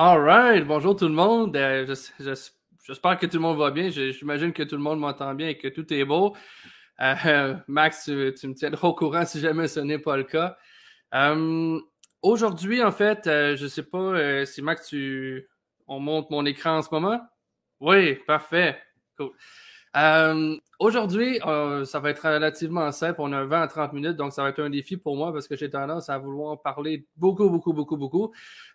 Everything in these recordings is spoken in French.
All right, bonjour tout le monde. Euh, j'espère que tout le monde va bien. J'imagine que tout le monde m'entend bien et que tout est beau. Euh, Max, tu, me tiendras au courant si jamais ce n'est pas le cas. Euh, aujourd'hui, en fait, je ne sais pas si Max, tu... on monte mon écran en ce moment? Oui, parfait. Cool. Euh, aujourd'hui, euh, ça va être relativement simple. On a 20 à 30 minutes, donc ça va être un défi pour moi parce que j'ai tendance à vouloir parler beaucoup, beaucoup, beaucoup, beaucoup.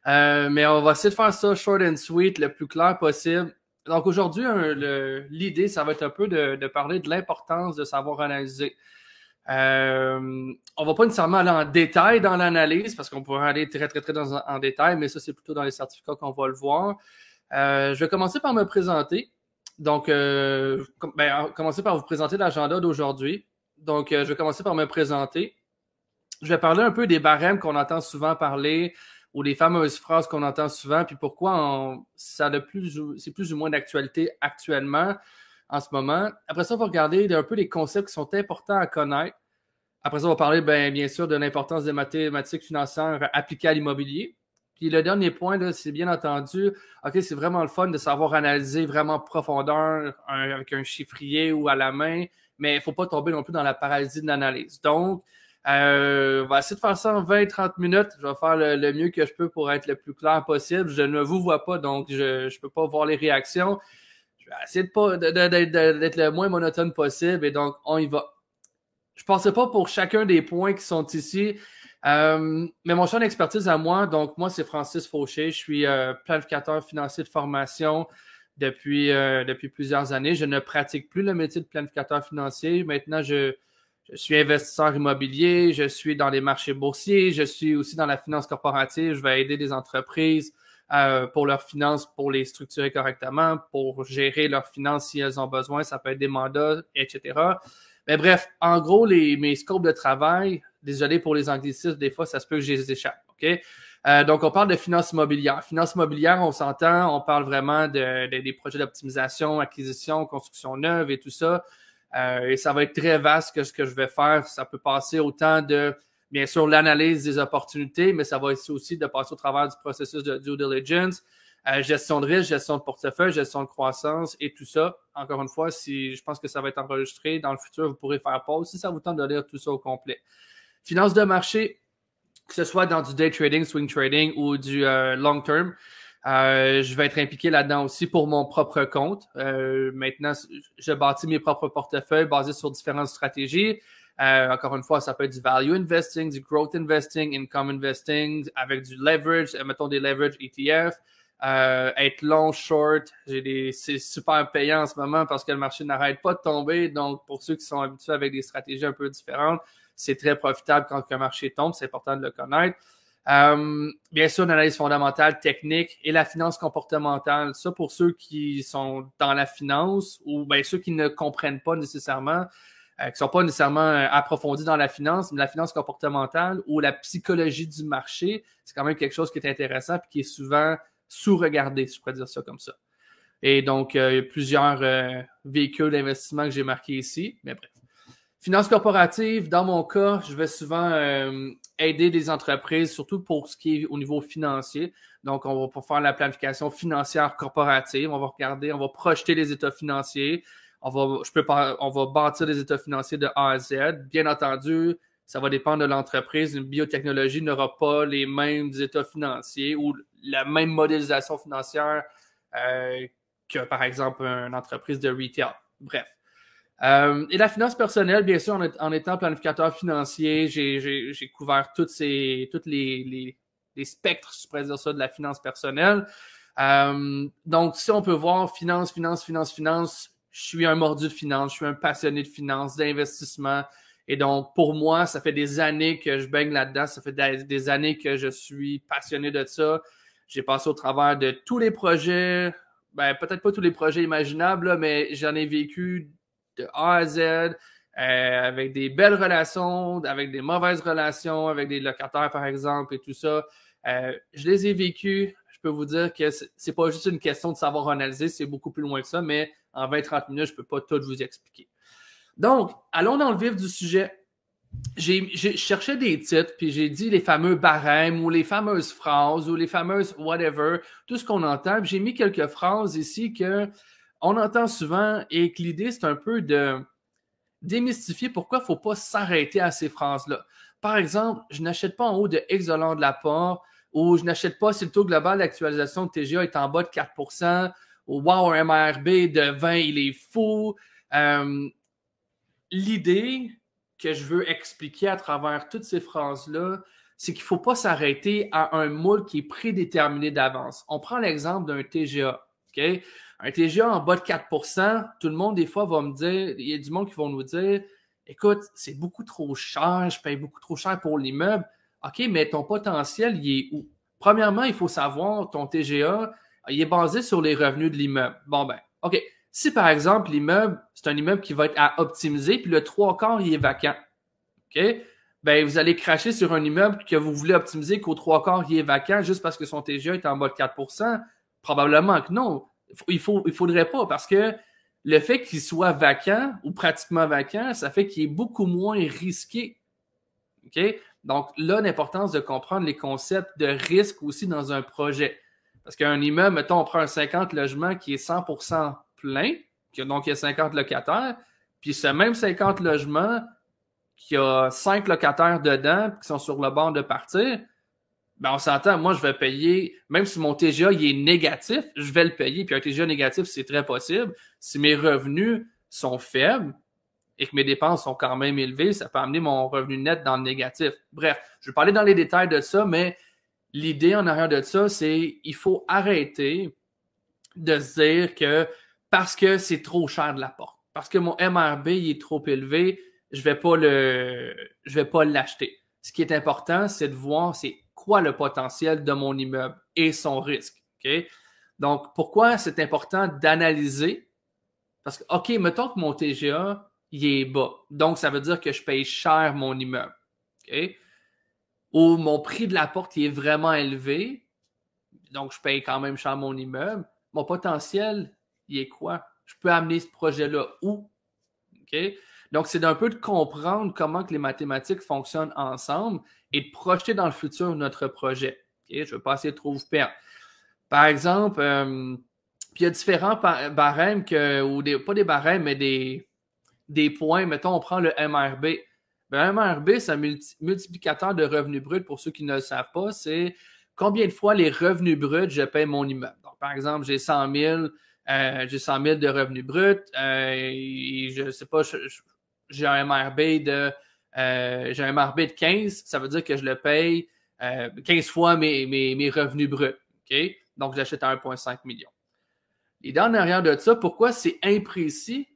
Euh, mais on va essayer de faire ça short and sweet, le plus clair possible. Donc aujourd'hui, l'idée, ça va être un peu de, parler de l'importance de savoir analyser. Euh, on va pas nécessairement aller en détail dans l'analyse parce qu'on pourrait aller très, très, très en détail, mais ça, c'est plutôt dans les certificats qu'on va le voir. je vais commencer par me présenter. Donc, euh, ben, commencer par vous présenter l'agenda d'aujourd'hui. Donc, euh, je vais commencer par me présenter. Je vais parler un peu des barèmes qu'on entend souvent parler ou des fameuses phrases qu'on entend souvent, puis pourquoi ça a plus, c'est plus ou moins d'actualité actuellement en ce moment. Après ça, on va regarder un peu les concepts qui sont importants à connaître. Après ça, on va parler ben, bien sûr de l'importance des mathématiques financières appliquées à l'immobilier. Puis le dernier point, c'est bien entendu, OK, c'est vraiment le fun de savoir analyser vraiment profondeur avec un chiffrier ou à la main, mais il ne faut pas tomber non plus dans la paralysie de l'analyse. Donc, euh, on va essayer de faire ça en 20-30 minutes. Je vais faire le, mieux que je peux pour être le plus clair possible. Je ne vous vois pas, donc je ne peux pas voir les réactions. Je vais essayer d'être le moins monotone possible et donc on y va. Je ne pensais pas pour chacun des points qui sont ici. Euh, mais mon champ d'expertise à moi, donc moi, c'est Francis Fauché. Je suis euh, planificateur financier de formation depuis, euh, depuis plusieurs années. Je ne pratique plus le métier de planificateur financier. Maintenant, je, je, suis investisseur immobilier, je suis dans les marchés boursiers, je suis aussi dans la finance corporative. Je vais aider des entreprises pour leurs finances, pour les structurer correctement, pour gérer leurs finances si elles ont besoin. Ça peut être des mandats, etc. Mais bref, en gros, les, mes scopes de travail, Désolé pour les anglicismes, des fois, ça se peut que je les échappe. OK? Euh, donc, on parle de finances immobilières. Finances immobilières, on s'entend, on parle vraiment de, des projets d'optimisation, acquisition, construction neuve et tout ça. Euh, et ça va être très vaste que ce que je vais faire. Ça peut passer autant de, bien sûr, l'analyse des opportunités, mais ça va être aussi de passer au travers du processus de due diligence, euh, gestion de risque, gestion de portefeuille, gestion de croissance et tout ça. Encore une fois, si je pense que ça va être enregistré dans le futur, vous pourrez faire pause si ça vous tente de lire tout ça au complet. Finance de marché, que ce soit dans du day trading, swing trading ou du euh, long term, euh, je vais être impliqué là-dedans aussi pour mon propre compte. Euh, maintenant, je bâtis mes propres portefeuilles basés sur différentes stratégies. encore une fois, ça peut être du value investing, du growth investing, income investing, avec du leverage, mettons des leverage ETF. être long, short, c'est super payant en ce moment parce que le marché n'arrête pas de tomber. Donc, pour ceux qui sont habitués avec des stratégies un peu différentes, c'est très profitable quand un marché tombe, c'est important de le connaître. Euh, bien sûr, l'analyse fondamentale, technique et la finance comportementale. Ça, pour ceux qui sont dans la finance ou bien ceux qui ne comprennent pas nécessairement, euh, qui ne sont pas nécessairement euh, approfondis dans la finance, mais la finance comportementale ou la psychologie du marché, c'est quand même quelque chose qui est intéressant et qui est souvent sous-regardé, si je pourrais dire ça comme ça. Et donc, il y a plusieurs véhicules d'investissement que j'ai marqués ici, mais bref. Finance corporative, dans mon cas, je vais souvent euh, aider des entreprises, surtout pour ce qui est au niveau financier. Donc, on va faire la planification financière corporative. On va regarder, on va projeter les états financiers. On va, je peux on va bâtir les états financiers de A à Z. Bien entendu, ça va dépendre de l'entreprise. Une biotechnologie n'aura pas les mêmes états financiers ou la même modélisation financière euh, que, par exemple, une entreprise de retail. Bref. Euh, et la finance personnelle, bien sûr, en, étant planificateur financier, j'ai couvert toutes ces, toutes les, les, spectres, je pourrais dire ça, de la finance personnelle. Euh, donc, si on peut voir finance, finance, finance, finance, je suis un mordu de finance, je suis un passionné de finance, d'investissement. Et donc, pour moi, ça fait des années que je baigne là-dedans. Ça fait des, années que je suis passionné de ça. J'ai passé au travers de tous les projets, ben, peut-être pas tous les projets imaginables, mais j'en ai vécu de A à Z, euh, avec des belles relations, avec des mauvaises relations, avec des locataires, par exemple, et tout ça. Euh, je les ai vécus. Je peux vous dire que c'est pas juste une question de savoir analyser, c'est beaucoup plus loin que ça, mais en 20-30 minutes, je peux pas tout vous expliquer. Donc, allons dans le vif du sujet. je cherchais des titres, puis j'ai dit les fameux barèmes ou les fameuses phrases ou les fameuses whatever, tout ce qu'on entend. J'ai mis quelques phrases ici que on entend souvent et que l'idée, c'est un peu de démystifier pourquoi il ne faut pas s'arrêter à ces phrases-là. Par exemple, je n'achète pas en haut de Exolant de la part ou je n'achète pas si le taux global d'actualisation de TGA est en bas de 4% ou wow, un MRB de 20, il est fou. Euh, l'idée, que je veux expliquer à travers toutes ces phrases-là, c'est qu'il ne faut pas s'arrêter à un moule qui est prédéterminé d'avance. On prend l'exemple d'un TGA. Un TGA en bas de 4% tout le monde, des fois, va me dire, il y a du monde qui va nous dire écoute, c'est beaucoup trop cher, je paye beaucoup trop cher pour l'immeuble. OK, mais ton potentiel, il est où? Premièrement, il faut savoir, ton TGA, il est basé sur les revenus de l'immeuble. Bon, ben, OK. Si par exemple, l'immeuble, c'est un immeuble qui va être à optimiser, puis le trois quarts, il est vacant. OK? Ben, vous allez cracher sur un immeuble que vous voulez optimiser qu'au trois quarts, il est vacant juste parce que son TGA est en bas de 4% Probablement que non. Il faut, il faudrait pas parce que le fait qu'il soit vacant ou pratiquement vacant, ça fait qu'il est beaucoup moins risqué. OK? Donc là, l'importance de comprendre les concepts de risque aussi dans un projet. Parce qu'un immeuble, mettons, on prend un 50 logements qui est 100% plein, donc il y a 50 locataires, puis ce même 50 logements qui a 5 locataires dedans qui sont sur le bord de partir, ben on s'entend, moi je vais payer, même si mon TGA il est négatif, je vais le payer. Puis un TGA négatif, c'est très possible. Si mes revenus sont faibles et que mes dépenses sont quand même élevées, ça peut amener mon revenu net dans le négatif. Bref, je vais parler dans les détails de ça, mais l'idée en arrière de ça, c'est il faut arrêter de se dire que parce que c'est trop cher de la porte, parce que mon MRB il est trop élevé, je je vais pas l'acheter. Ce qui est important, c'est de voir c'est quoi le potentiel de mon immeuble et son risque. Donc, pourquoi c'est important d'analyser? Parce que, OK, mettons que mon TGA, il est bas. Donc, ça veut dire que je paye cher mon immeuble. OK? Ou mon prix de la porte il est vraiment élevé. Donc, je paye quand même cher mon immeuble. Mon potentiel, il est quoi? Je peux amener ce projet-là où? OK? Donc, c'est d'un peu de comprendre comment que les mathématiques fonctionnent ensemble et de projeter dans le futur notre projet. Je ne veux pas essayer de trop vous perdre. Par exemple, euh, il y a différents barèmes, que, ou des, pas des barèmes, mais des, des points. Mettons, on prend le MRB. Le MRB, c'est un multiplicateur de revenus bruts. Pour ceux qui ne le savent pas, c'est combien de fois les revenus bruts je paye mon immeuble. Donc, par exemple, j'ai 100 000 euh, j'ai 100 000 de revenus bruts. Euh, je ne sais pas, j'ai un MRB de euh, de 15, ça veut dire que je le paye 15 fois mes, revenus bruts. Donc, j'achète à 1,5 million. Et dans l'arrière de ça, pourquoi c'est imprécis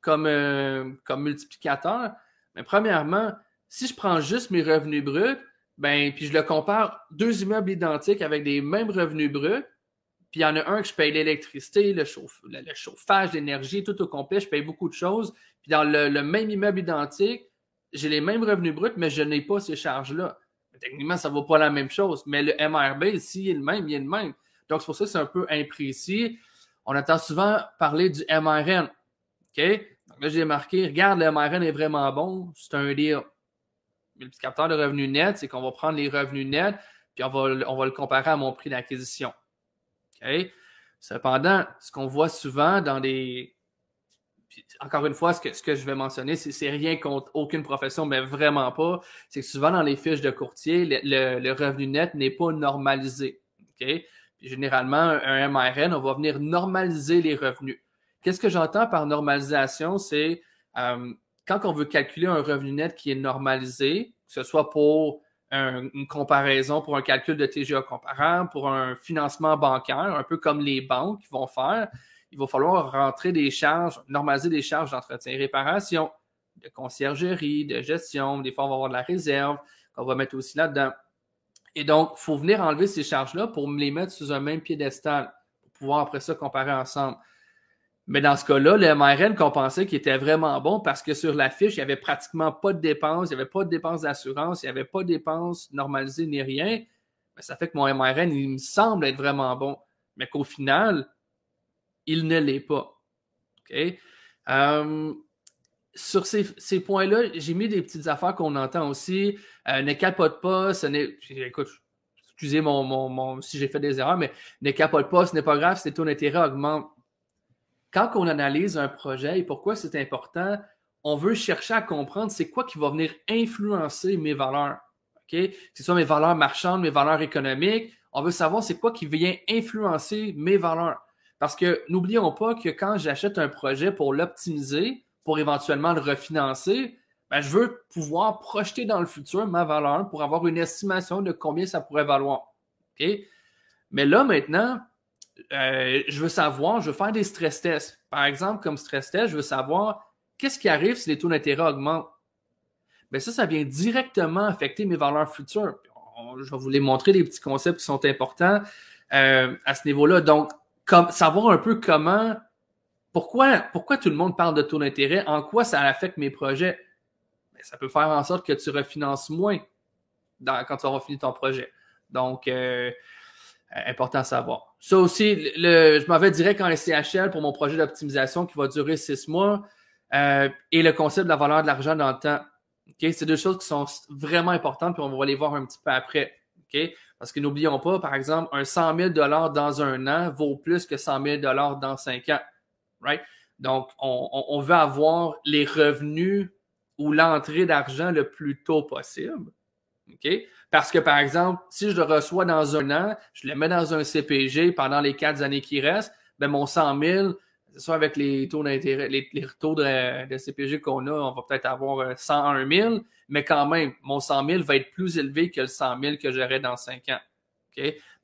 comme, comme multiplicateur? Mais premièrement, si je prends juste mes revenus bruts, ben, puis je le compare deux immeubles identiques avec des mêmes revenus bruts, puis il y en a un que je paye l'électricité, le, chauffage, l'énergie, tout au complet, je paye beaucoup de choses. Puis dans le, même immeuble identique, j'ai les mêmes revenus bruts, mais je n'ai pas ces charges-là. Techniquement, ça ne vaut pas la même chose. Mais le MRB, ici, il est le même, il est le même. Donc, c'est pour ça que c'est un peu imprécis. On entend souvent parler du MRN. OK? Donc là, j'ai marqué, regarde, le MRN est vraiment bon. C'est un deal. Multiplicateur de revenus nets, c'est qu'on va prendre les revenus nets, puis on va, on va le comparer à mon prix d'acquisition. Cependant, ce qu'on voit souvent dans des. encore une fois, ce que, je vais mentionner, c'est rien contre aucune profession, mais vraiment pas. C'est que souvent dans les fiches de courtier, le, revenu net n'est pas normalisé. généralement, un MRN, on va venir normaliser les revenus. Qu'est-ce que j'entends par normalisation? C'est euh, quand on veut calculer un revenu net qui est normalisé, que ce soit pour une comparaison pour un calcul de TGA comparable, pour un financement bancaire, un peu comme les banques vont faire. Il va falloir rentrer des charges, normaliser des charges d'entretien et réparation, de conciergerie, de gestion. Des fois, on va avoir de la réserve qu'on va mettre aussi là-dedans. Et donc, il faut venir enlever ces charges-là pour les mettre sous un même piédestal, pour pouvoir après ça comparer ensemble. Mais dans ce cas-là, le MRN qu'on pensait qu'il était vraiment bon parce que sur la fiche, il n'y avait pratiquement pas de dépenses, il n'y avait pas de dépenses d'assurance, il n'y avait pas de dépenses normalisées ni rien. Mais ça fait que mon MRN, il me semble être vraiment bon. Mais qu'au final, il ne l'est pas. Euh, sur ces, points-là, j'ai mis des petites affaires qu'on entend aussi. Euh, ne capote pas, ce n'est. Écoute, excusez mon, mon, si j'ai fait des erreurs, mais ne capote pas, ce n'est pas grave si ton intérêt augmente. Quand on analyse un projet et pourquoi c'est important, on veut chercher à comprendre c'est quoi qui va venir influencer mes valeurs. OK? Ce sont mes valeurs marchandes, mes valeurs économiques. On veut savoir c'est quoi qui vient influencer mes valeurs. Parce que n'oublions pas que quand j'achète un projet pour l'optimiser, pour éventuellement le refinancer, ben, je veux pouvoir projeter dans le futur ma valeur pour avoir une estimation de combien ça pourrait valoir. OK? Mais là, maintenant, euh, je veux savoir, je veux faire des stress tests. Par exemple, comme stress test, je veux savoir qu'est-ce qui arrive si les taux d'intérêt augmentent. Bien, ça, ça vient directement affecter mes valeurs futures. je vais vous les montrer des petits concepts qui sont importants euh, à ce niveau-là. Donc, savoir un peu comment, pourquoi, pourquoi tout le monde parle de taux d'intérêt, en quoi ça affecte mes projets. Ben, ça peut faire en sorte que tu refinances moins quand tu auras fini ton projet. Donc, euh, important à savoir. Ça aussi, le, je m'en vais direct en SCHL pour mon projet d'optimisation qui va durer six mois euh, et le concept de la valeur de l'argent dans le temps. C'est deux choses qui sont vraiment importantes, puis on va les voir un petit peu après. Parce que n'oublions pas, par exemple, un 100 000 dans un an vaut plus que 100 000 dans cinq ans. Right? Donc, on, veut avoir les revenus ou l'entrée d'argent le plus tôt possible. Parce que, par exemple, si je le reçois dans un an, je le mets dans un CPG pendant les quatre années qui restent, ben mon 100 000, c'est ça avec les taux d'intérêt, les, taux de, CPG qu'on a, on va peut-être avoir 101 euh, 000, mais quand même, mon 100 000 va être plus élevé que le 100 000 que j'aurai dans 5 ans.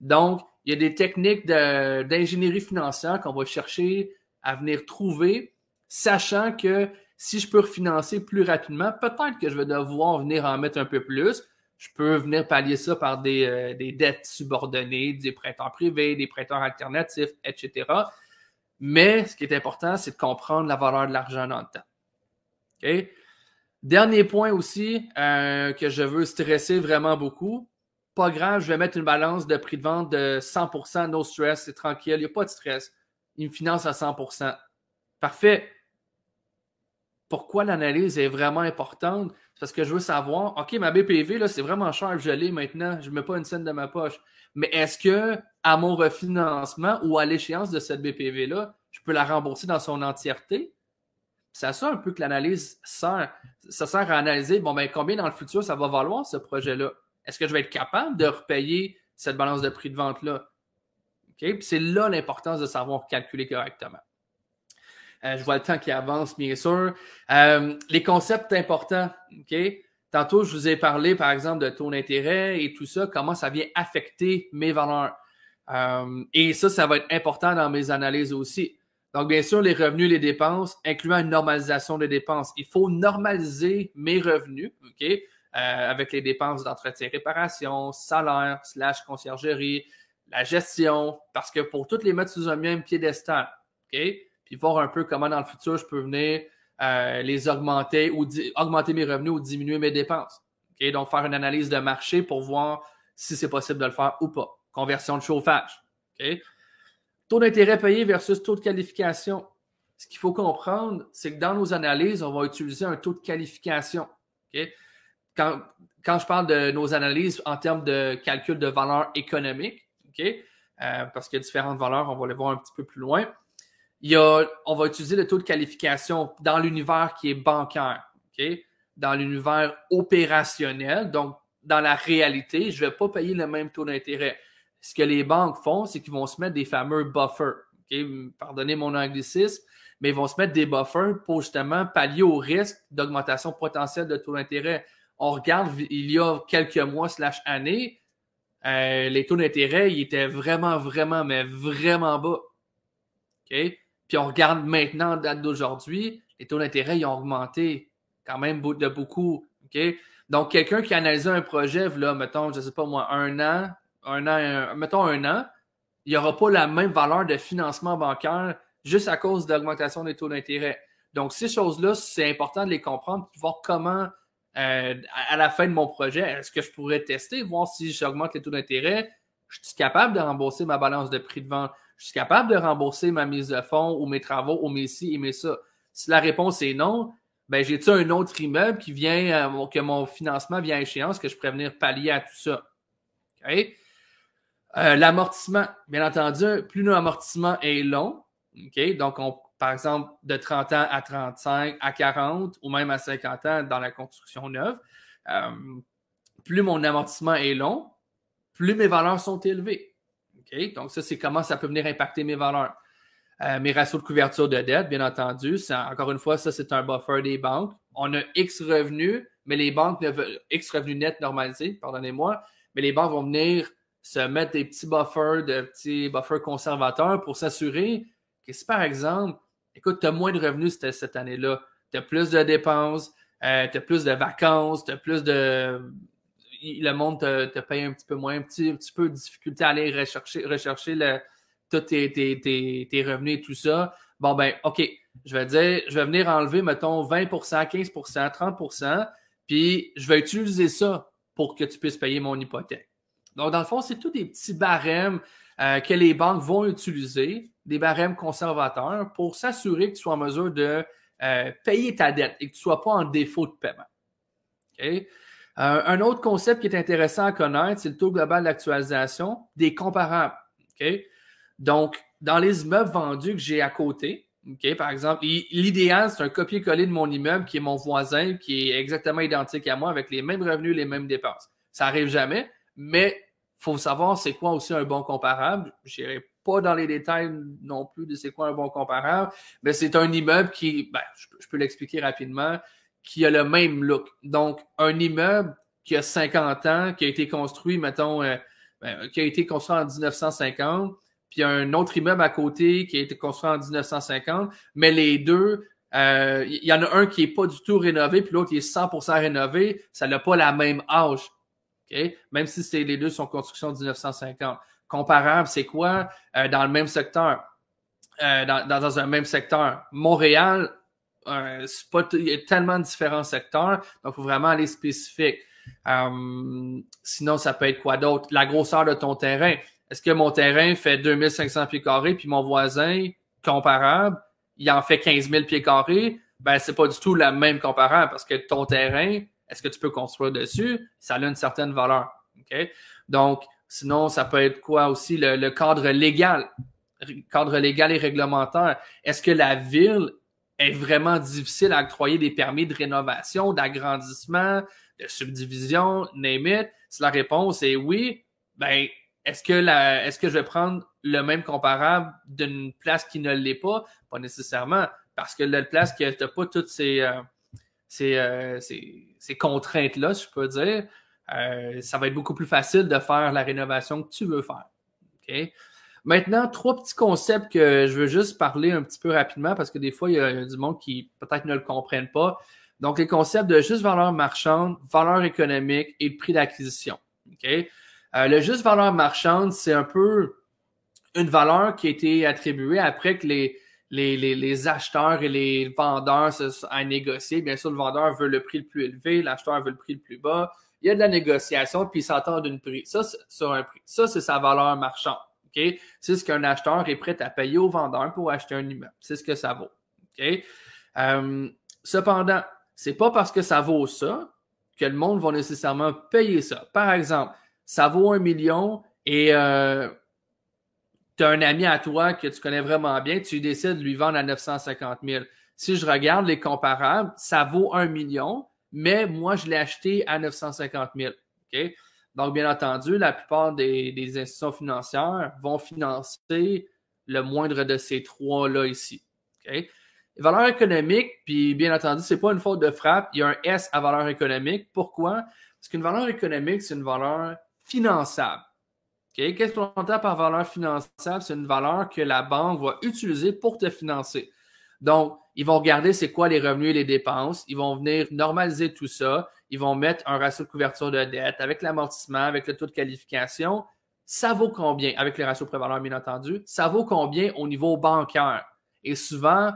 Donc, il y a des techniques d'ingénierie financière qu'on va chercher à venir trouver, sachant que si je peux refinancer plus rapidement, peut-être que je vais devoir venir en mettre un peu plus. Je peux venir pallier ça par des, euh, des dettes subordonnées, des prêteurs privés, des prêteurs alternatifs, etc. Mais ce qui est important, c'est de comprendre la valeur de l'argent dans le temps. Dernier point aussi euh, que je veux stresser vraiment beaucoup. Pas grave, je vais mettre une balance de prix de vente de 100%, no stress, c'est tranquille, il n'y a pas de stress. Me finance à 100%. Parfait. Pourquoi l'analyse est vraiment importante? Parce que je veux savoir, OK, ma BPV, là, c'est vraiment cher, je l'ai maintenant, je ne mets pas une scène de ma poche. Mais est-ce que à mon refinancement ou à l'échéance de cette BPV-là, je peux la rembourser dans son entièreté? C'est à ça un peu que l'analyse sert. Ça sert à analyser, bon, ben, combien dans le futur ça va valoir ce projet-là? Est-ce que je vais être capable de repayer cette balance de prix de vente-là? C'est là l'importance de savoir calculer correctement. Euh, je vois le temps qui avance, bien sûr. Euh, les concepts importants, OK? Tantôt, je vous ai parlé, par exemple, de taux d'intérêt et tout ça, comment ça vient affecter mes valeurs. Euh, et ça, ça va être important dans mes analyses aussi. Donc, bien sûr, les revenus, les dépenses, incluant une normalisation des dépenses. Il faut normaliser mes revenus, OK, avec les dépenses d'entretien, réparation, salaire, slash conciergerie, la gestion, parce que pour toutes les mettre sous un même piédestal, OK, puis voir un peu comment dans le futur je peux venir euh, les augmenter ou augmenter mes revenus ou diminuer mes dépenses. Donc, faire une analyse de marché pour voir si c'est possible de le faire ou pas. Conversion de chauffage. Taux d'intérêt payé versus taux de qualification. Ce qu'il faut comprendre, c'est que dans nos analyses, on va utiliser un taux de qualification. Quand, quand, je parle de nos analyses en termes de calcul de valeur économique, euh, parce qu'il y a différentes valeurs, on va les voir un petit peu plus loin on va utiliser le taux de qualification dans l'univers qui est bancaire, dans l'univers opérationnel, donc dans la réalité, je ne vais pas payer le même taux d'intérêt. Ce que les banques font, c'est qu'ils vont se mettre des fameux buffers. Pardonnez mon anglicisme, mais ils vont se mettre des buffers pour justement pallier au risque d'augmentation potentielle de taux d'intérêt. On regarde il y a quelques mois slash années, euh, les taux d'intérêt, ils étaient vraiment, vraiment, mais vraiment bas. OK? Puis on regarde maintenant, date d'aujourd'hui, les taux d'intérêt ont augmenté quand même de beaucoup. Donc, quelqu'un qui analysait un projet, là, mettons, je ne sais pas moi, un an, un an, mettons un an, il n'y aura pas la même valeur de financement bancaire juste à cause de l'augmentation des taux d'intérêt. Donc, ces choses-là, c'est important de les comprendre pour voir comment, euh, à la fin de mon projet, est-ce que je pourrais tester, voir si j'augmente les taux d'intérêt, je suis capable de rembourser ma balance de prix de vente je suis capable de rembourser ma mise de fonds ou mes travaux ou mes ci et mes ça. Si la réponse est non, ben j'ai-tu un autre immeuble qui vient, euh, que mon financement vient à échéance, que je pourrais venir pallier à tout ça? OK? Euh, l'amortissement, bien entendu, plus l'amortissement est long, OK? Donc, on, par exemple, de 30 ans à 35, à 40 ou même à 50 ans dans la construction neuve, euh, plus mon amortissement est long, plus mes valeurs sont élevées. OK? Donc, ça, c'est comment ça peut venir impacter mes valeurs. Euh, mes ratios de couverture de dette, bien entendu. encore une fois, ça, c'est un buffer des banques. On a X revenus, mais les banques ne veulent X revenus nets normalisés, pardonnez-moi, mais les banques vont venir se mettre des petits buffers, de petits buffers conservateurs pour s'assurer que si, par exemple, écoute, tu as moins de revenus cette, cette année-là, tu as plus de dépenses, euh, tu as plus de vacances, tu as plus de. Le monde te, paye un petit peu moins, un petit, un petit peu de difficulté à aller rechercher, rechercher le, tous tes, revenus et tout ça. Bon, ben, OK, je vais dire, je vais venir enlever, mettons, 20% 15% 30% puis je vais utiliser ça pour que tu puisses payer mon hypothèque. Donc, dans le fond, c'est tous des petits barèmes euh, que les banques vont utiliser, des barèmes conservateurs, pour s'assurer que tu sois en mesure de euh, payer ta dette et que tu ne sois pas en défaut de paiement. OK? Euh, un autre concept qui est intéressant à connaître, c'est le taux global d'actualisation des comparables. OK? Donc, dans les immeubles vendus que j'ai à côté, OK, par exemple, l'idéal, c'est un copier-coller de mon immeuble qui est mon voisin, qui est exactement identique à moi, avec les mêmes revenus, les mêmes dépenses. Ça arrive jamais, mais faut savoir c'est quoi aussi un bon comparable. Je n'irai pas dans les détails non plus de c'est quoi un bon comparable, mais c'est un immeuble qui, ben, je, peux l'expliquer rapidement, qui a le même look. Donc, un immeuble qui a 50 ans, qui a été construit, mettons, euh, ben, qui a été construit en 1950, puis un autre immeuble à côté qui a été construit en 1950, mais les deux, euh, il y en a un qui est pas du tout rénové, puis l'autre qui est 100% rénové, ça n'a pas la même âge. Même si les deux sont construction 1950. Comparable, c'est quoi? Euh, dans le même secteur? Euh, dans, dans, un même secteur. Montréal, c'est pas il y a tellement de différents secteurs, donc il faut vraiment aller spécifique. sinon, ça peut être quoi d'autre? La grosseur de ton terrain. Est-ce que mon terrain fait 2500 pieds carrés, puis mon voisin, comparable, il en fait 15 000 pieds carrés? Ben, c'est pas du tout la même comparable parce que ton terrain, est-ce que tu peux construire dessus? Ça a une certaine valeur. OK? Donc, sinon, ça peut être quoi aussi? Le, cadre légal. Cadre légal et réglementaire. Est-ce que la ville est vraiment difficile à octroyer des permis de rénovation, d'agrandissement, de subdivision, name it? Si la réponse est oui, ben, est-ce que, la, est-ce que je vais prendre le même comparable d'une place qui ne l'est pas? Pas nécessairement, parce que la place qui n'a pas toutes ces, euh, euh, ces, ces, contraintes-là, si je peux dire, euh, ça va être beaucoup plus facile de faire la rénovation que tu veux faire. OK? Maintenant, trois petits concepts que je veux juste parler un petit peu rapidement parce que des fois, il y a, du monde qui peut-être ne le comprennent pas. Donc, les concepts de juste valeur marchande, valeur économique et prix d'acquisition. OK? Euh, le juste valeur marchande, c'est un peu une valeur qui a été attribuée après que les, les, les, acheteurs et les vendeurs se sont négocié. Bien sûr, le vendeur veut le prix le plus élevé, l'acheteur veut le prix le plus bas. Il y a de la négociation, puis ils s'entendent d'une prix. Ça, sur un prix. Ça, c'est sa valeur marchande. C'est ce qu'un acheteur est prêt à payer au vendeur pour acheter un immeuble. C'est ce que ça vaut. Okay? Euh, cependant, c'est pas parce que ça vaut ça que le monde va nécessairement payer ça. Par exemple, ça vaut un million et euh, tu as un ami à toi que tu connais vraiment bien, tu décides de lui vendre à 950 000. Si je regarde les comparables, ça vaut un million, mais moi, je l'ai acheté à 950 000. Donc, bien entendu, la plupart des, institutions financières vont financer le moindre de ces trois-là ici. Valeur économique, puis bien entendu, c'est pas une faute de frappe, il y a un S à valeur économique. Pourquoi? Parce qu'une valeur économique, c'est une valeur finançable. Qu'est-ce qu'on entend par valeur finançable? C'est une valeur que la banque va utiliser pour te financer. Donc, ils vont regarder c'est quoi les revenus et les dépenses. Ils vont venir normaliser tout ça. Ils vont mettre un ratio de couverture de dette avec l'amortissement, avec le taux de qualification. Ça vaut combien? Avec les ratios prévaleurs, bien entendu? Ça vaut combien au niveau bancaire? Et souvent,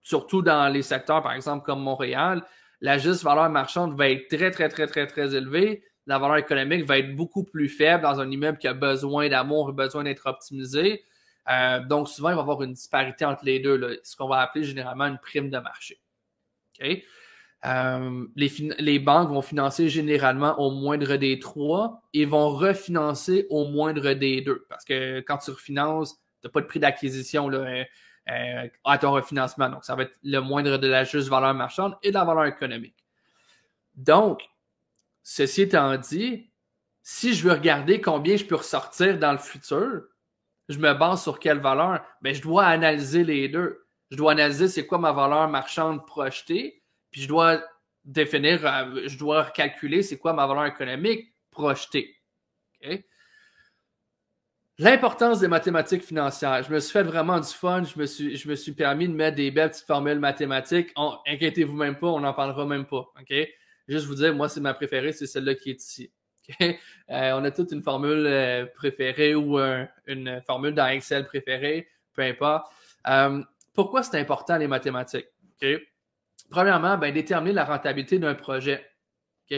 surtout dans les secteurs, par exemple, comme Montréal, la juste valeur marchande va être très, très, très, très, très élevée la valeur économique va être beaucoup plus faible dans un immeuble qui a besoin d'amour, besoin d'être optimisé. Euh, donc, souvent, il va y avoir une disparité entre les deux, ce qu'on va appeler généralement une prime de marché. Euh, les, les, banques vont financer généralement au moindre des trois et vont refinancer au moindre des deux. Parce que quand tu refinances, tu n'as pas de prix d'acquisition euh, euh, à ton refinancement. Donc, ça va être le moindre de la juste valeur marchande et de la valeur économique. Donc, ceci étant dit, si je veux regarder combien je peux ressortir dans le futur, je me base sur quelle valeur? Ben, je dois analyser les deux. Je dois analyser c'est quoi ma valeur marchande projetée, puis je dois définir, euh, je dois calculer c'est quoi ma valeur économique projetée. L'importance des mathématiques financières. Je me suis fait vraiment du fun. Je me suis, je me suis permis de mettre des belles petites formules mathématiques. inquiétez-vous même pas, on n'en parlera même pas. OK? Juste vous dire, moi, c'est ma préférée, c'est celle-là qui est ici. Euh, on a toute une formule euh, préférée ou une formule dans Excel préférée, peu importe. Euh, pourquoi c'est important les mathématiques? Premièrement, ben, déterminer la rentabilité d'un projet. Que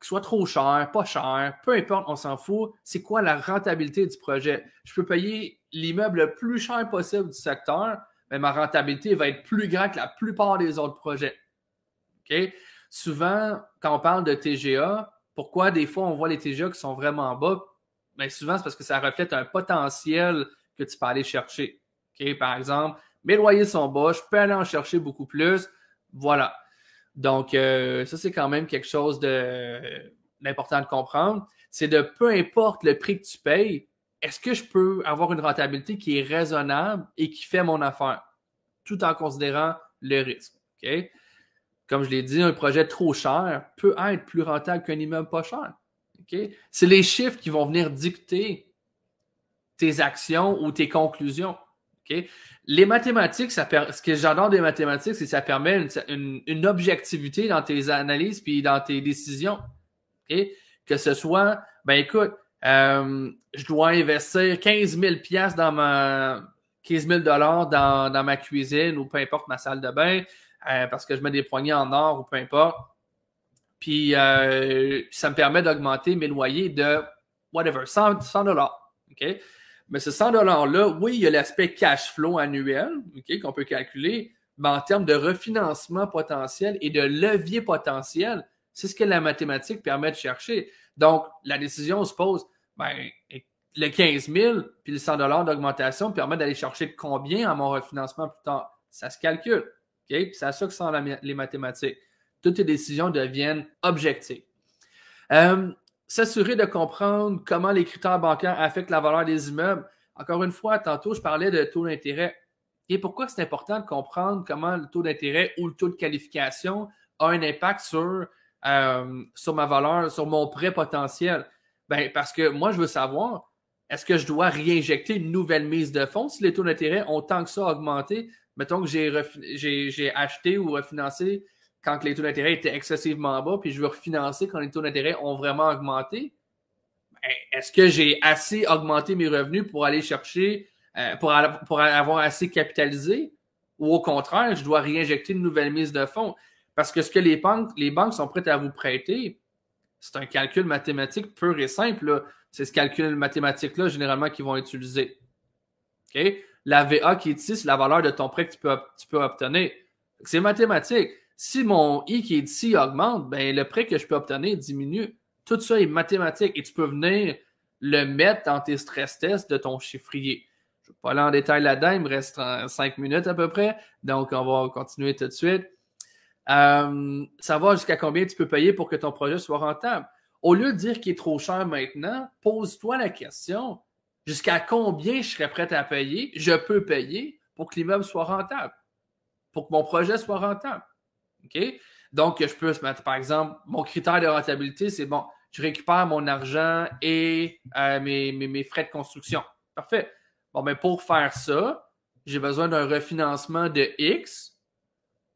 ce soit trop cher, pas cher, peu importe, on s'en fout. C'est quoi la rentabilité du projet? Je peux payer l'immeuble le plus cher possible du secteur, mais ma rentabilité va être plus grande que la plupart des autres projets. Souvent, quand on parle de TGA, pourquoi des fois on voit les TGA qui sont vraiment bas? Bien, souvent, c'est parce que ça reflète un potentiel que tu peux aller chercher. Par exemple, mes loyers sont bas, je peux aller en chercher beaucoup plus. Voilà. Donc, euh, ça, c'est quand même quelque chose d'important de comprendre. C'est de peu importe le prix que tu payes, est-ce que je peux avoir une rentabilité qui est raisonnable et qui fait mon affaire, tout en considérant le risque? Comme je l'ai dit, un projet trop cher peut être plus rentable qu'un immeuble pas cher. C'est les chiffres qui vont venir dicter tes actions ou tes conclusions. Les mathématiques, ce que j'adore des mathématiques, c'est que ça permet une, objectivité dans tes analyses puis dans tes décisions. Que ce soit, ben écoute, euh, je dois investir 15 000 dans ma 15 000 dans, dans ma cuisine ou peu importe ma salle de bain. Euh, parce que je mets des poignées en or ou peu importe. Puis euh, ça me permet d'augmenter mes loyers de whatever, 100, dollars. Mais ce 100 $-là, oui, il y a l'aspect cash flow annuel qu'on peut calculer, mais en termes de refinancement potentiel et de levier potentiel, c'est ce que la mathématique permet de chercher. Donc, la décision se pose, ben, le 15 000 puis le 100 d'augmentation permet d'aller chercher combien à mon refinancement plus tard? Ça se calcule. C'est à ça que sont les mathématiques. Toutes tes décisions deviennent objectives. Euh, s'assurer de comprendre comment les critères bancaires affectent la valeur des immeubles. Encore une fois, tantôt, je parlais de taux d'intérêt. Et pourquoi c'est important de comprendre comment le taux d'intérêt ou le taux de qualification a un impact sur, euh, sur ma valeur, sur mon prêt potentiel? Ben, parce que moi, je veux savoir, est-ce que je dois réinjecter une nouvelle mise de fonds si les taux d'intérêt ont tant que ça augmenté? Mettons que j'ai acheté ou refinancé quand les taux d'intérêt étaient excessivement bas, puis je veux refinancer quand les taux d'intérêt ont vraiment augmenté, ben, est-ce que j'ai assez augmenté mes revenus pour aller chercher, euh, pour, avoir assez capitalisé? Ou au contraire, je dois réinjecter une nouvelle mise de fonds? Parce que ce que les banques, les banques sont prêtes à vous prêter, c'est un calcul mathématique pur et simple. C'est ce calcul mathématique-là, généralement, qu'ils vont utiliser. OK? La VA qui est ici, c'est la valeur de ton prêt que tu peux, obtenir. C'est mathématique. Si mon I qui est ici augmente, ben, le prêt que je peux obtenir diminue. Tout ça est mathématique et tu peux venir le mettre dans tes stress tests de ton chiffrier. Je ne vais pas aller en détail là-dedans, il me reste cinq minutes à peu près, donc on va continuer tout de suite. Euh, savoir jusqu'à combien tu peux payer pour que ton projet soit rentable. Au lieu de dire qu'il est trop cher maintenant, pose-toi la question jusqu'à combien je serais prêt à payer, je peux payer pour que l'immeuble soit rentable, pour que mon projet soit rentable. OK? Donc, je peux se mettre, par exemple, mon critère de rentabilité, c'est bon, je récupère mon argent et euh, mes, frais de construction. Parfait. Bon, mais ben, pour faire ça, j'ai besoin d'un refinancement de X.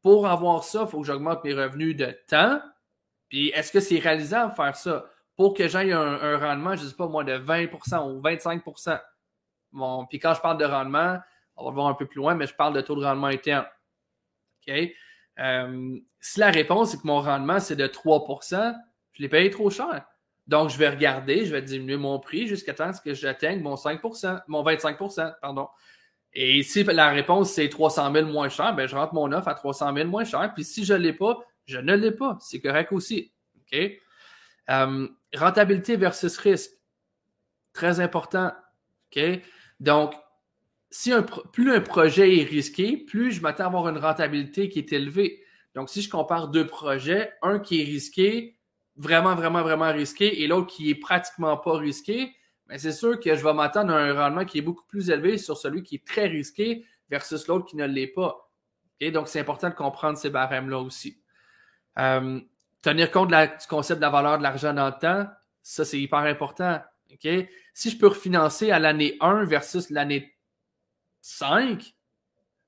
Pour avoir ça, il faut que j'augmente mes revenus de temps. Puis, est-ce que c'est réalisable de faire ça? Pour que j'aille un, rendement, je ne sais pas moi, de 20% ou 25% bon, Puis quand je parle de rendement, on va le voir un peu plus loin, mais je parle de taux de rendement interne. OK? Euh, si la réponse est que mon rendement, c'est de 3% je l'ai payé trop cher. Donc, je vais regarder, je vais diminuer mon prix jusqu'à temps que j'atteigne mon 5% mon 25% pardon. Et si la réponse c'est 300 000 moins cher, ben je rentre mon offre à 300 000 moins cher. Puis si je ne l'ai pas, je ne l'ai pas. C'est correct aussi. OK? Euh, rentabilité versus risque. Très important. OK? Donc, si plus un projet est risqué, plus je m'attends à avoir une rentabilité qui est élevée. Donc, si je compare deux projets, un qui est risqué, vraiment, vraiment, vraiment risqué, et l'autre qui est pratiquement pas risqué, mais c'est sûr que je vais m'attendre à un rendement qui est beaucoup plus élevé sur celui qui est très risqué versus l'autre qui ne l'est pas. Donc, c'est important de comprendre ces barèmes-là aussi. Euh, tenir compte du concept de la valeur de l'argent dans le temps, ça, c'est hyper important. Si je peux refinancer à l'année 1 versus l'année 5,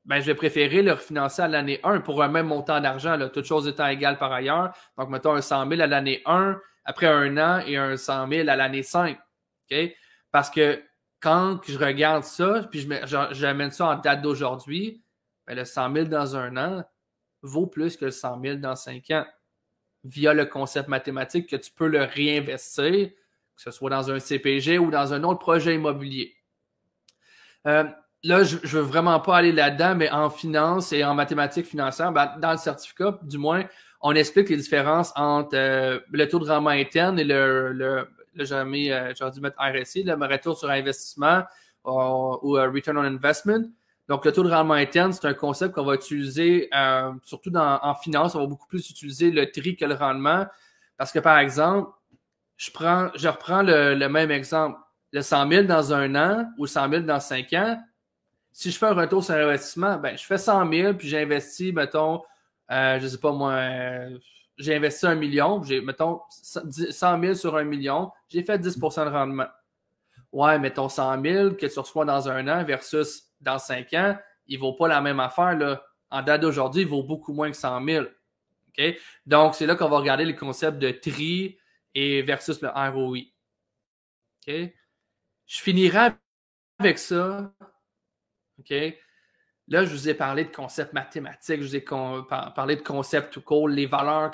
ben, je vais préférer le refinancer à l'année 1 pour un même montant d'argent, toutes choses étant égales par ailleurs. Donc, mettons un 100 000 à l'année 1, après un an et un 100 000 à l'année 5. Parce que quand je regarde ça, puis j'amène ça en date d'aujourd'hui, ben, le 100 000 dans un an vaut plus que le 100 000 dans 5 ans via le concept mathématique que tu peux le réinvestir, que ce soit dans un CPG ou dans un autre projet immobilier. Euh, là, je, ne veux vraiment pas aller là-dedans, mais en finance et en mathématiques financières, ben, dans le certificat, du moins, on explique les différences entre euh, le taux de rendement interne et le, là, j'ai euh, dû mettre RSI, le retour sur investissement euh, ou euh, Return on Investment. Donc, le taux de rendement interne, c'est un concept qu'on va utiliser, surtout dans, en finance, on va beaucoup plus utiliser le tri que le rendement. Parce que, par exemple, je, prends, je reprends le, même exemple. Le 100 000 dans un an ou 100 000 dans cinq ans, si je fais un retour sur investissement, ben, je fais 100 000 puis j'investis, mettons, je ne sais pas moi, j'ai investi un million, j'ai, mettons, 100 000 sur un million, j'ai fait 10% de rendement. Ouais, mettons 100 000 que tu reçois dans un an versus dans cinq ans, il ne vaut pas la même affaire. Là. En date d'aujourd'hui, il vaut beaucoup moins que 100 000. OK? Donc, c'est là qu'on va regarder les concepts de tri et versus le ROI. OK? Je finirai avec ça. Là, je vous ai parlé de concepts mathématiques, je vous ai parlé de concepts tout court, les valeurs,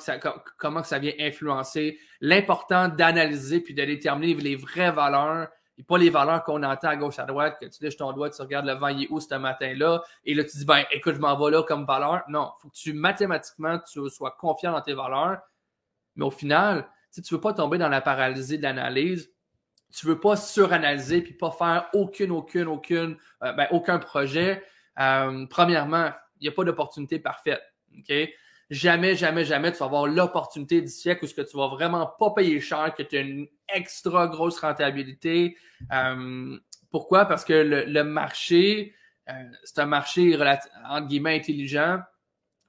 comment que ça vient influencer, l'important d'analyser puis de déterminer les vraies valeurs et pas les valeurs qu'on entend à gauche à droite, que tu lèches ton doigt, tu regardes le vent, il est où ce matin-là, et là tu dis, ben écoute, je m'en vais là comme valeur. Non, il faut que tu mathématiquement, tu sois confiant dans tes valeurs, mais au final, tu ne veux pas tomber dans la paralysie de l'analyse, tu ne veux pas suranalyser puis pas faire aucune, aucune, aucune, euh, ben, aucun projet euh, premièrement, il n'y a pas d'opportunité parfaite. Jamais, jamais, jamais tu vas avoir l'opportunité du siècle où ce que tu vas vraiment pas payer cher, que tu as une extra grosse rentabilité. Euh, pourquoi? Parce que le, marché, euh, c'est un marché entre guillemets intelligent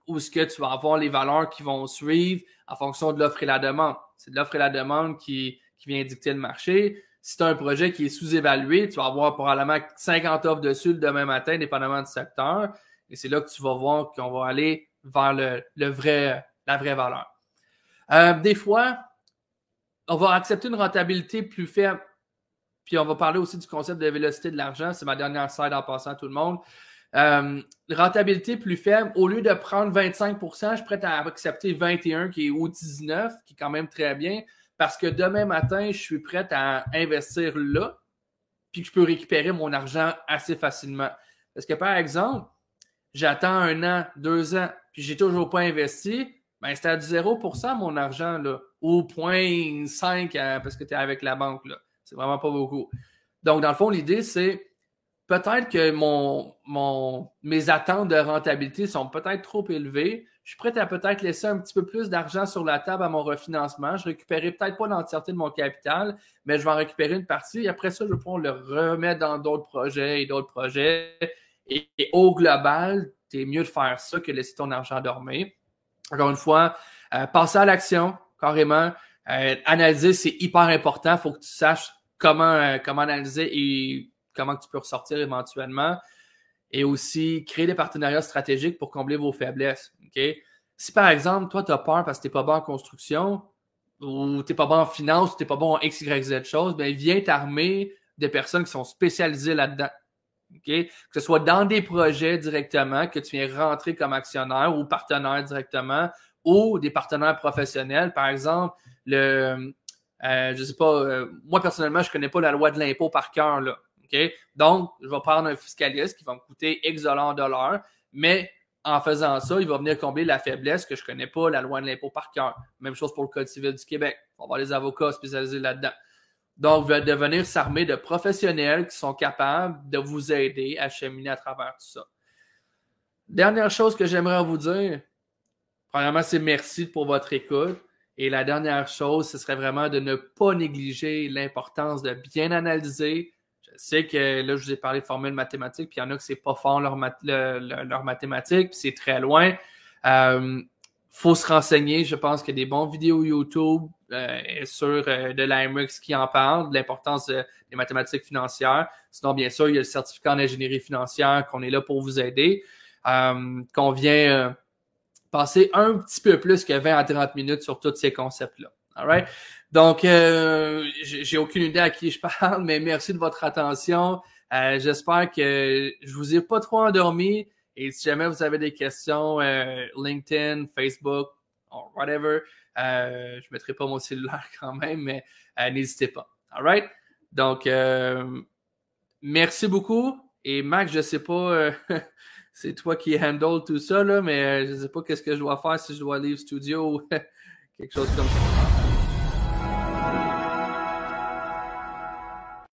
où ce que tu vas avoir les valeurs qui vont suivre en fonction de l'offre et la demande. C'est l'offre et la demande qui, qui vient dicter le marché si tu as un projet qui est sous-évalué, tu vas avoir probablement 50 offres dessus le demain matin, dépendamment du secteur. Et c'est là que tu vas voir qu'on va aller vers le, vrai, la vraie valeur. Euh, des fois, on va accepter une rentabilité plus faible. Puis on va parler aussi du concept de vélocité de l'argent. C'est ma dernière slide en passant à tout le monde. Euh, rentabilité plus faible, au lieu de prendre 25% je suis prêt à accepter 21 qui est au 19, qui est quand même très bien parce que demain matin, je suis prêt à investir là, puis que je peux récupérer mon argent assez facilement. Parce que par exemple, j'attends un an, deux ans, puis j'ai toujours pas investi, ben c'est à 0% mon argent, là, ou 0.5 euh, parce que tu es avec la banque. Là. C'est vraiment pas beaucoup. Donc, dans le fond, l'idée, c'est peut-être que mon, mon, mes attentes de rentabilité sont peut-être trop élevées je suis prêt à peut-être laisser un petit peu plus d'argent sur la table à mon refinancement. Je récupérerai peut-être pas l'entièreté de mon capital, mais je vais en récupérer une partie. Et après ça, je vais pouvoir le remettre dans d'autres projets et d'autres projets. Et, au global, c'est mieux de faire ça que de laisser ton argent dormir. Encore une fois, euh, passer à l'action, carrément. Euh, analyser, c'est hyper important. Il faut que tu saches comment, euh, comment analyser et comment tu peux ressortir éventuellement et aussi créer des partenariats stratégiques pour combler vos faiblesses. Si par exemple, toi, tu as peur parce que tu n'es pas bon en construction ou tu n'es pas bon en finance ou tu n'es pas bon en X, Y, Z choses, ben viens t'armer de personnes qui sont spécialisées là-dedans. Que ce soit dans des projets directement, que tu viens rentrer comme actionnaire ou partenaire directement, ou des partenaires professionnels. Par exemple, le, euh, je sais pas, euh, moi personnellement, je connais pas la loi de l'impôt par cœur, là. Donc, je vais prendre un fiscaliste qui va me coûter X dollars de l'heure, mais en faisant ça, il va venir combler la faiblesse que je connais pas, la loi de l'impôt par cœur. Même chose pour le Code civil du Québec. On va avoir les avocats spécialisés là-dedans. Donc, vous allez devenir s'armer de professionnels qui sont capables de vous aider à cheminer à travers tout ça. Dernière chose que j'aimerais vous dire, premièrement, c'est merci pour votre écoute. Et la dernière chose, ce serait vraiment de ne pas négliger l'importance de bien analyser. Je sais que là, je vous ai parlé de formules mathématiques, puis il y en a que c'est pas fort leur, leur mathématiques, puis c'est très loin. Euh, faut se renseigner. Je pense qu'il y a des bons vidéos YouTube euh, sur euh, de l'IMRIX qui en parlent, de l'importance des mathématiques financières. Sinon, bien sûr, il y a le certificat en ingénierie financière qu'on est là pour vous aider, euh, qu'on vient euh, passer un petit peu plus que 20 à 30 minutes sur tous ces concepts-là. All Donc, euh, j'ai aucune idée à qui je parle, mais merci de votre attention. J'espère que je vous ai pas trop endormi. Et si jamais vous avez des questions, euh, LinkedIn, Facebook, whatever, euh, je mettrai pas mon cellulaire quand même, mais n'hésitez pas. All right? Donc, merci beaucoup. Et Max, je sais pas c'est toi qui handle tout ça, là, mais euh, je ne sais pas qu'est-ce que je dois faire si je dois au studio ou quelque chose comme ça.